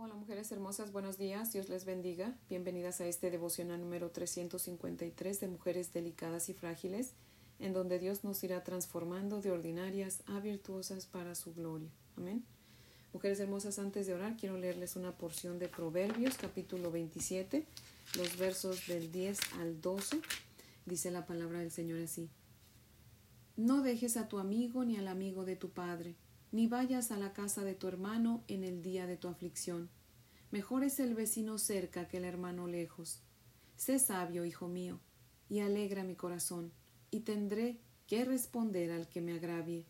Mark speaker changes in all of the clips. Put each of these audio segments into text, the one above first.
Speaker 1: Hola mujeres hermosas, buenos días, Dios les bendiga. Bienvenidas a este devocional número 353 de Mujeres Delicadas y Frágiles, en donde Dios nos irá transformando de ordinarias a virtuosas para su gloria. Amén. Mujeres hermosas, antes de orar, quiero leerles una porción de Proverbios, capítulo 27, los versos del 10 al 12. Dice la palabra del Señor así. No dejes a tu amigo ni al amigo de tu padre ni vayas a la casa de tu hermano en el día de tu aflicción. Mejor es el vecino cerca que el hermano lejos. Sé sabio, hijo mío, y alegra mi corazón, y tendré que responder al que me agravie.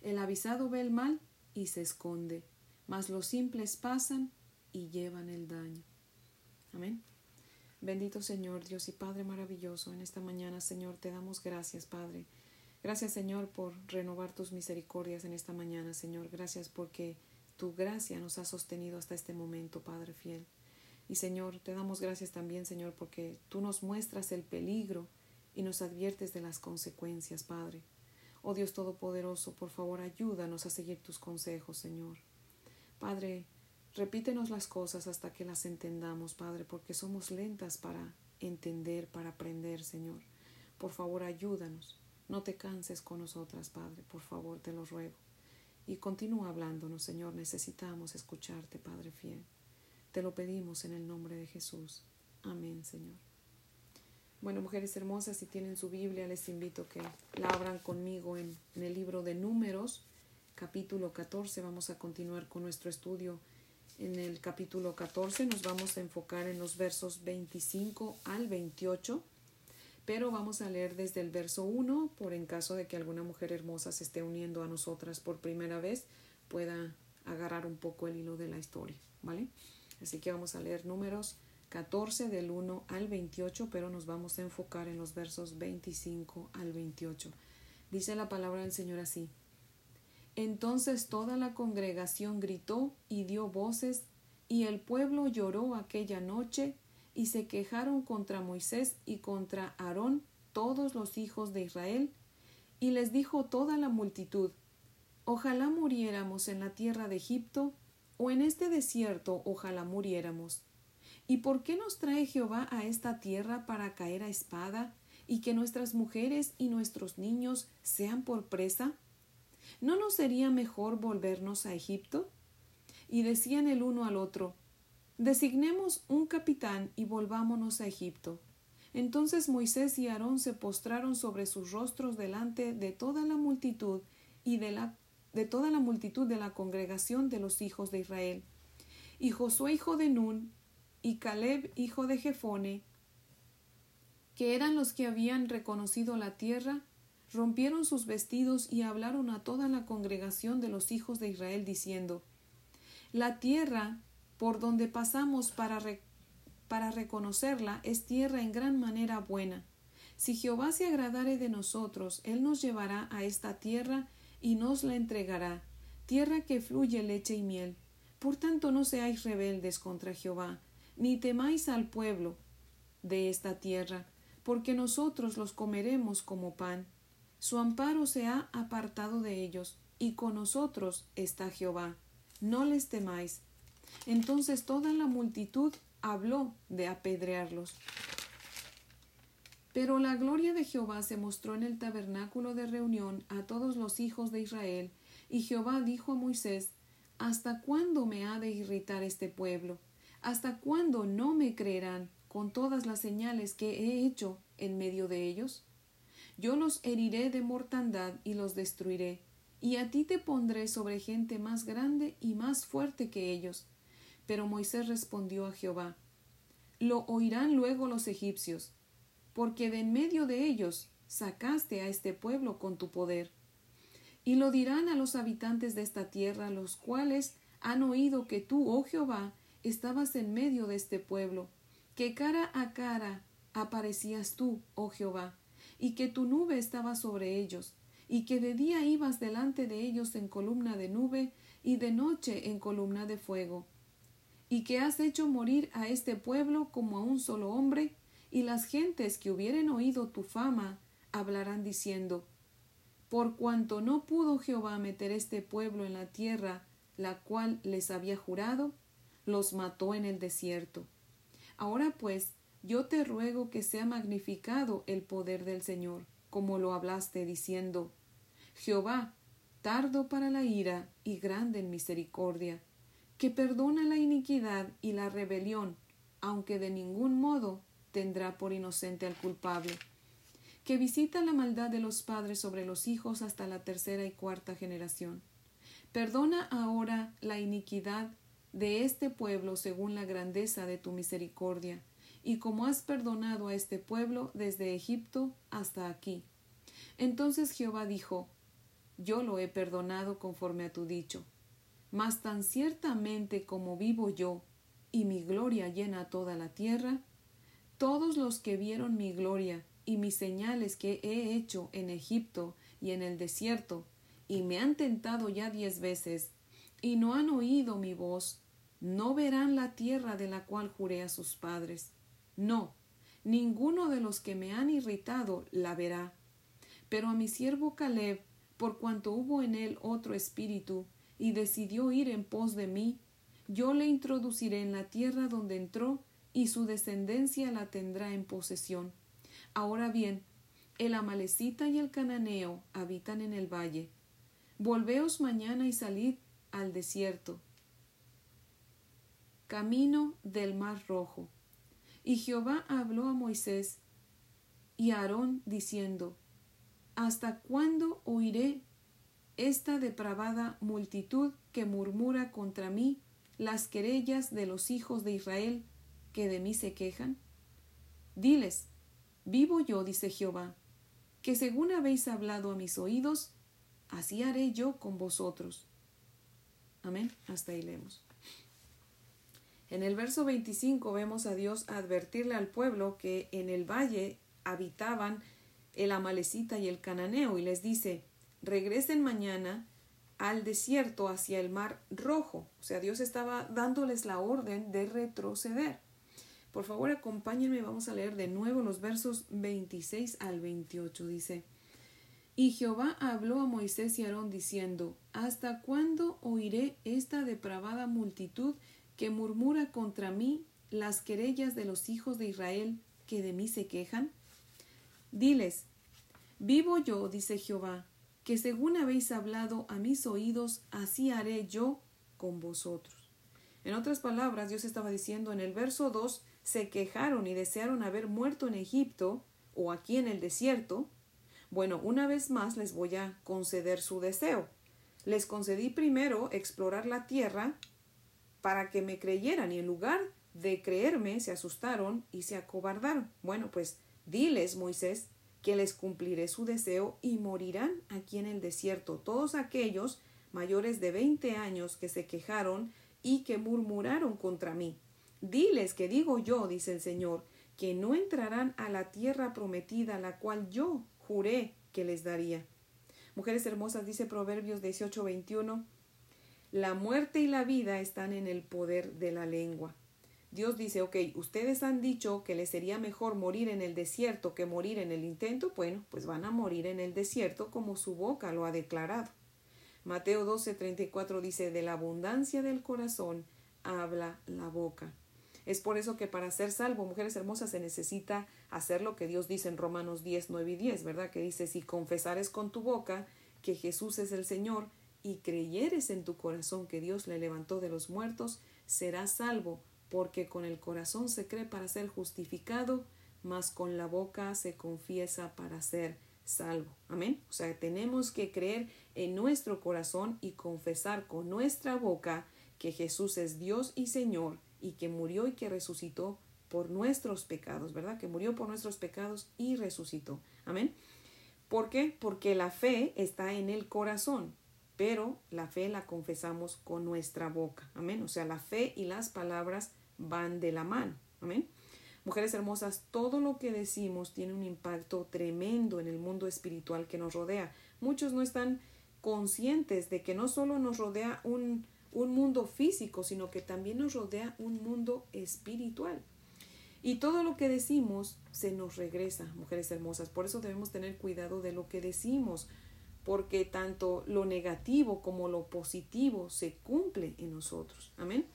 Speaker 1: El avisado ve el mal y se esconde, mas los simples pasan y llevan el daño. Amén. Bendito Señor, Dios y Padre maravilloso, en esta mañana, Señor, te damos gracias, Padre Gracias, Señor, por renovar tus misericordias en esta mañana, Señor. Gracias porque tu gracia nos ha sostenido hasta este momento, Padre fiel. Y Señor, te damos gracias también, Señor, porque tú nos muestras el peligro y nos adviertes de las consecuencias, Padre. Oh Dios Todopoderoso, por favor, ayúdanos a seguir tus consejos, Señor. Padre, repítenos las cosas hasta que las entendamos, Padre, porque somos lentas para entender, para aprender, Señor. Por favor, ayúdanos. No te canses con nosotras, Padre, por favor, te lo ruego. Y continúa hablándonos, Señor, necesitamos escucharte, Padre fiel. Te lo pedimos en el nombre de Jesús. Amén, Señor. Bueno, mujeres hermosas, si tienen su Biblia, les invito a que la abran conmigo en, en el libro de Números, capítulo 14. Vamos a continuar con nuestro estudio en el capítulo 14. Nos vamos a enfocar en los versos 25 al 28 pero vamos a leer desde el verso 1 por en caso de que alguna mujer hermosa se esté uniendo a nosotras por primera vez pueda agarrar un poco el hilo de la historia, ¿vale? Así que vamos a leer números 14 del 1 al 28, pero nos vamos a enfocar en los versos 25 al 28. Dice la palabra del Señor así. Entonces toda la congregación gritó y dio voces, y el pueblo lloró aquella noche y se quejaron contra Moisés y contra Aarón todos los hijos de Israel, y les dijo toda la multitud, Ojalá muriéramos en la tierra de Egipto, o en este desierto ojalá muriéramos. ¿Y por qué nos trae Jehová a esta tierra para caer a espada, y que nuestras mujeres y nuestros niños sean por presa? ¿No nos sería mejor volvernos a Egipto? Y decían el uno al otro, Designemos un capitán y volvámonos a Egipto. Entonces Moisés y Aarón se postraron sobre sus rostros delante de toda la multitud y de, la, de toda la multitud de la congregación de los hijos de Israel. Y Josué hijo de Nun y Caleb hijo de Jefone, que eran los que habían reconocido la tierra, rompieron sus vestidos y hablaron a toda la congregación de los hijos de Israel diciendo La tierra por donde pasamos para, para reconocerla es tierra en gran manera buena. Si Jehová se agradare de nosotros, Él nos llevará a esta tierra y nos la entregará, tierra que fluye leche y miel. Por tanto no seáis rebeldes contra Jehová, ni temáis al pueblo de esta tierra, porque nosotros los comeremos como pan. Su amparo se ha apartado de ellos, y con nosotros está Jehová. No les temáis, entonces toda la multitud habló de apedrearlos. Pero la gloria de Jehová se mostró en el tabernáculo de reunión a todos los hijos de Israel, y Jehová dijo a Moisés, ¿Hasta cuándo me ha de irritar este pueblo? ¿Hasta cuándo no me creerán con todas las señales que he hecho en medio de ellos? Yo los heriré de mortandad y los destruiré, y a ti te pondré sobre gente más grande y más fuerte que ellos, pero Moisés respondió a Jehová, Lo oirán luego los egipcios, porque de en medio de ellos sacaste a este pueblo con tu poder. Y lo dirán a los habitantes de esta tierra, los cuales han oído que tú, oh Jehová, estabas en medio de este pueblo, que cara a cara aparecías tú, oh Jehová, y que tu nube estaba sobre ellos, y que de día ibas delante de ellos en columna de nube, y de noche en columna de fuego y que has hecho morir a este pueblo como a un solo hombre, y las gentes que hubieren oído tu fama hablarán diciendo Por cuanto no pudo Jehová meter este pueblo en la tierra la cual les había jurado, los mató en el desierto. Ahora pues, yo te ruego que sea magnificado el poder del Señor, como lo hablaste, diciendo, Jehová, tardo para la ira y grande en misericordia, que perdona la iniquidad y la rebelión, aunque de ningún modo tendrá por inocente al culpable, que visita la maldad de los padres sobre los hijos hasta la tercera y cuarta generación. Perdona ahora la iniquidad de este pueblo según la grandeza de tu misericordia, y como has perdonado a este pueblo desde Egipto hasta aquí. Entonces Jehová dijo, Yo lo he perdonado conforme a tu dicho. Mas tan ciertamente como vivo yo, y mi gloria llena toda la tierra, todos los que vieron mi gloria y mis señales que he hecho en Egipto y en el desierto, y me han tentado ya diez veces, y no han oído mi voz, no verán la tierra de la cual juré a sus padres. No, ninguno de los que me han irritado la verá. Pero a mi siervo Caleb, por cuanto hubo en él otro espíritu, y decidió ir en pos de mí, yo le introduciré en la tierra donde entró, y su descendencia la tendrá en posesión. Ahora bien, el amalecita y el cananeo habitan en el valle. Volveos mañana y salid al desierto, camino del mar rojo. Y Jehová habló a Moisés y a Aarón diciendo, ¿Hasta cuándo oiré esta depravada multitud que murmura contra mí las querellas de los hijos de Israel que de mí se quejan? Diles, vivo yo, dice Jehová, que según habéis hablado a mis oídos, así haré yo con vosotros. Amén. Hasta ahí leemos. En el verso 25 vemos a Dios advertirle al pueblo que en el valle habitaban el amalecita y el cananeo y les dice, regresen mañana al desierto hacia el mar rojo. O sea, Dios estaba dándoles la orden de retroceder. Por favor, acompáñenme, vamos a leer de nuevo los versos 26 al 28. Dice, Y Jehová habló a Moisés y Aarón diciendo, ¿Hasta cuándo oiré esta depravada multitud que murmura contra mí las querellas de los hijos de Israel que de mí se quejan? Diles, Vivo yo, dice Jehová, que según habéis hablado a mis oídos, así haré yo con vosotros. En otras palabras, Dios estaba diciendo en el verso 2, se quejaron y desearon haber muerto en Egipto o aquí en el desierto. Bueno, una vez más les voy a conceder su deseo. Les concedí primero explorar la tierra para que me creyeran y en lugar de creerme se asustaron y se acobardaron. Bueno, pues diles, Moisés, que les cumpliré su deseo y morirán aquí en el desierto todos aquellos mayores de veinte años que se quejaron y que murmuraron contra mí. Diles que digo yo, dice el Señor, que no entrarán a la tierra prometida, la cual yo juré que les daría. Mujeres hermosas, dice Proverbios 18, 21, la muerte y la vida están en el poder de la lengua. Dios dice, ok, ustedes han dicho que les sería mejor morir en el desierto que morir en el intento, bueno, pues van a morir en el desierto como su boca lo ha declarado. Mateo 12, 34 dice, de la abundancia del corazón habla la boca. Es por eso que para ser salvo, mujeres hermosas, se necesita hacer lo que Dios dice en Romanos 10, 9 y 10, ¿verdad? Que dice, si confesares con tu boca que Jesús es el Señor y creyeres en tu corazón que Dios le levantó de los muertos, serás salvo porque con el corazón se cree para ser justificado, mas con la boca se confiesa para ser salvo. Amén. O sea, tenemos que creer en nuestro corazón y confesar con nuestra boca que Jesús es Dios y Señor y que murió y que resucitó por nuestros pecados, ¿verdad? Que murió por nuestros pecados y resucitó. Amén. ¿Por qué? Porque la fe está en el corazón pero la fe la confesamos con nuestra boca. Amén. O sea, la fe y las palabras van de la mano. Amén. Mujeres hermosas, todo lo que decimos tiene un impacto tremendo en el mundo espiritual que nos rodea. Muchos no están conscientes de que no solo nos rodea un, un mundo físico, sino que también nos rodea un mundo espiritual. Y todo lo que decimos se nos regresa, mujeres hermosas. Por eso debemos tener cuidado de lo que decimos porque tanto lo negativo como lo positivo se cumple en nosotros. Amén.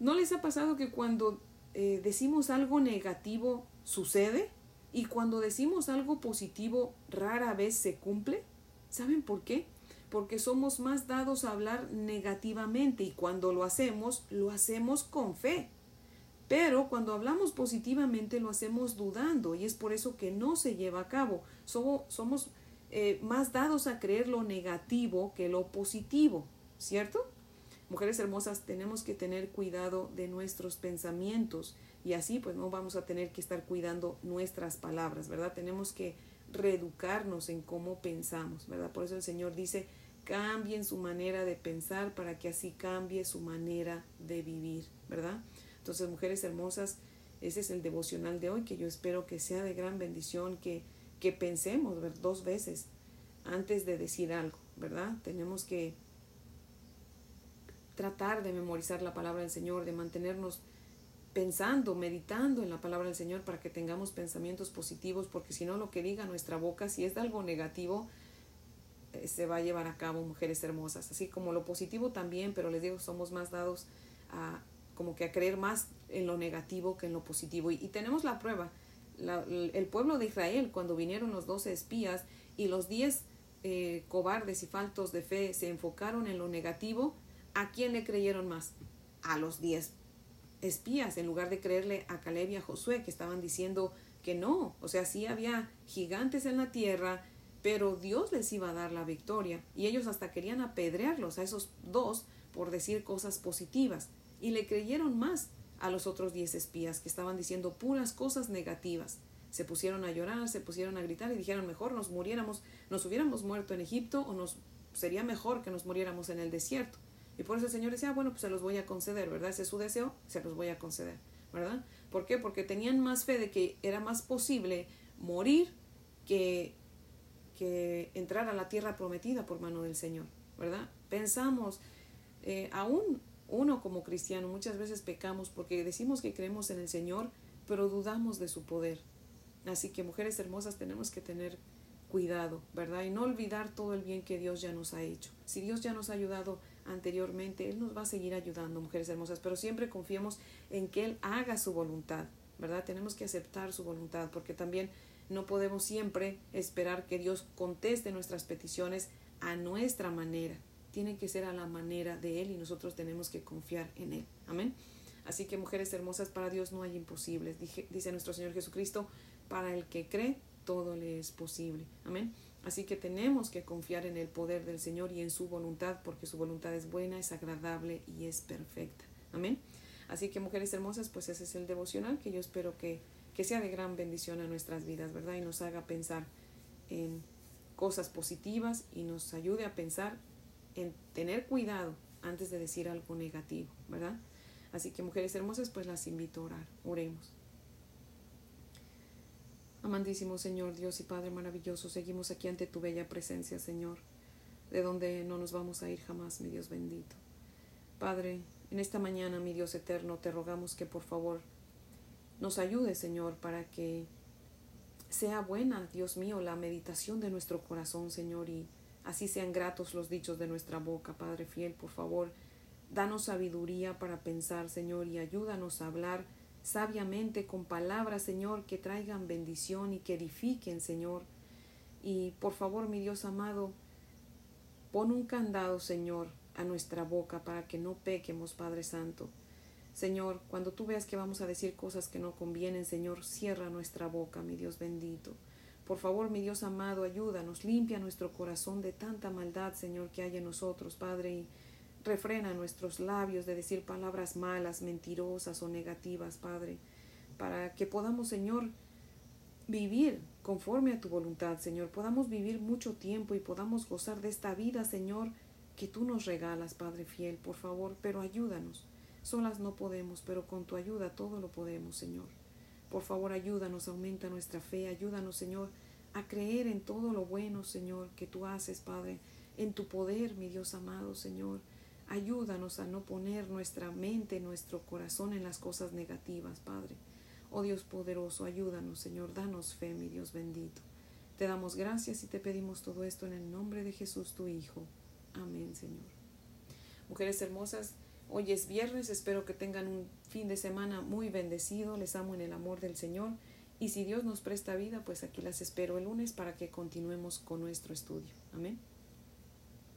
Speaker 1: ¿No les ha pasado que cuando eh, decimos algo negativo sucede? Y cuando decimos algo positivo rara vez se cumple. ¿Saben por qué? Porque somos más dados a hablar negativamente y cuando lo hacemos, lo hacemos con fe. Pero cuando hablamos positivamente lo hacemos dudando y es por eso que no se lleva a cabo. Somos, eh, más dados a creer lo negativo que lo positivo, ¿cierto? Mujeres hermosas, tenemos que tener cuidado de nuestros pensamientos y así pues no vamos a tener que estar cuidando nuestras palabras, ¿verdad? Tenemos que reeducarnos en cómo pensamos, ¿verdad? Por eso el Señor dice, cambien su manera de pensar para que así cambie su manera de vivir, ¿verdad? Entonces, mujeres hermosas, ese es el devocional de hoy que yo espero que sea de gran bendición, que, que pensemos dos veces antes de decir algo, ¿verdad? Tenemos que tratar de memorizar la palabra del Señor, de mantenernos pensando, meditando en la palabra del Señor para que tengamos pensamientos positivos, porque si no lo que diga nuestra boca, si es de algo negativo, eh, se va a llevar a cabo, mujeres hermosas. Así como lo positivo también, pero les digo, somos más dados a, como que a creer más en lo negativo que en lo positivo. Y, tenemos la prueba. El pueblo de Israel, cuando vinieron los doce espías y los diez eh, cobardes y faltos de fe se enfocaron en lo negativo, ¿a quién le creyeron más? A los diez espías, en lugar de creerle a Caleb y a Josué, que estaban diciendo que no. O sea, sí había gigantes en la tierra, pero Dios les iba a dar la victoria. Y ellos hasta querían apedrearlos a esos dos por decir cosas positivas y le creyeron más a los otros diez espías que estaban diciendo puras cosas negativas. Se pusieron a llorar, se pusieron a gritar y dijeron mejor nos muriéramos, nos hubiéramos muerto en Egipto o nos sería mejor que nos muriéramos en el desierto. Y por eso el Señor decía, ah, bueno, pues se los voy a conceder, ¿verdad? Ese es su deseo, se los voy a conceder, ¿verdad? ¿Por qué? Porque tenían más fe de que era más posible morir que, que entrar a la tierra prometida por mano del Señor, ¿verdad? Pensamos, eh, aún uno como cristiano muchas veces pecamos porque decimos que creemos en el Señor, pero dudamos de su poder. Así que mujeres hermosas tenemos que tener cuidado, ¿verdad? Y no olvidar todo el bien que Dios ya nos ha hecho. Si Dios ya nos ha ayudado anteriormente, Él nos va a seguir ayudando, mujeres hermosas, pero siempre confiemos en que Él haga su voluntad, ¿verdad? Tenemos que aceptar su voluntad porque también no podemos siempre esperar que Dios conteste nuestras peticiones a nuestra manera tiene que ser a la manera de Él y nosotros tenemos que confiar en Él. Amén. Así que mujeres hermosas, para Dios no hay imposibles. dice nuestro Señor Jesucristo, para el que cree, todo le es posible. Amén. Así que tenemos que confiar en el poder del Señor y en su voluntad, porque su voluntad es buena, es agradable y es perfecta. Amén. Así que mujeres hermosas, pues ese es el devocional que yo espero que, que sea de gran bendición a nuestras vidas, ¿verdad? Y nos haga pensar en cosas positivas y nos ayude a pensar en tener cuidado antes de decir algo negativo, ¿verdad? Así que mujeres hermosas, pues las invito a orar. Oremos. Amantísimo Señor, Dios y Padre maravilloso, seguimos aquí ante tu bella presencia, Señor, de donde no nos vamos a ir jamás, mi Dios bendito. Padre, en esta mañana, mi Dios eterno, te rogamos que por favor nos ayude, Señor, para que sea buena, Dios mío, la meditación de nuestro corazón, Señor, y Así sean gratos los dichos de nuestra boca, Padre fiel, por favor. Danos sabiduría para pensar, Señor, y ayúdanos a hablar sabiamente con palabras, Señor, que traigan bendición y que edifiquen, Señor. Y por favor, mi Dios amado, pon un candado, Señor, a nuestra boca para que no pequemos, Padre Santo. Señor, cuando tú veas que vamos a decir cosas que no convienen, Señor, cierra nuestra boca, mi Dios bendito. Por favor, mi Dios amado, ayúdanos, limpia nuestro corazón de tanta maldad, Señor, que hay en nosotros, Padre, y refrena nuestros labios de decir palabras malas, mentirosas o negativas, Padre, para que podamos, Señor, vivir conforme a tu voluntad, Señor, podamos vivir mucho tiempo y podamos gozar de esta vida, Señor, que tú nos regalas, Padre fiel, por favor, pero ayúdanos. Solas no podemos, pero con tu ayuda todo lo podemos, Señor. Por favor, ayúdanos, aumenta nuestra fe, ayúdanos, Señor, a creer en todo lo bueno, Señor, que tú haces, Padre, en tu poder, mi Dios amado, Señor. Ayúdanos a no poner nuestra mente, nuestro corazón en las cosas negativas, Padre. Oh Dios poderoso, ayúdanos, Señor, danos fe, mi Dios bendito. Te damos gracias y te pedimos todo esto en el nombre de Jesús, tu Hijo. Amén, Señor. Mujeres hermosas, Hoy es viernes, espero que tengan un fin de semana muy bendecido, les amo en el amor del Señor y si Dios nos presta vida, pues aquí las espero el lunes para que continuemos con nuestro estudio. Amén.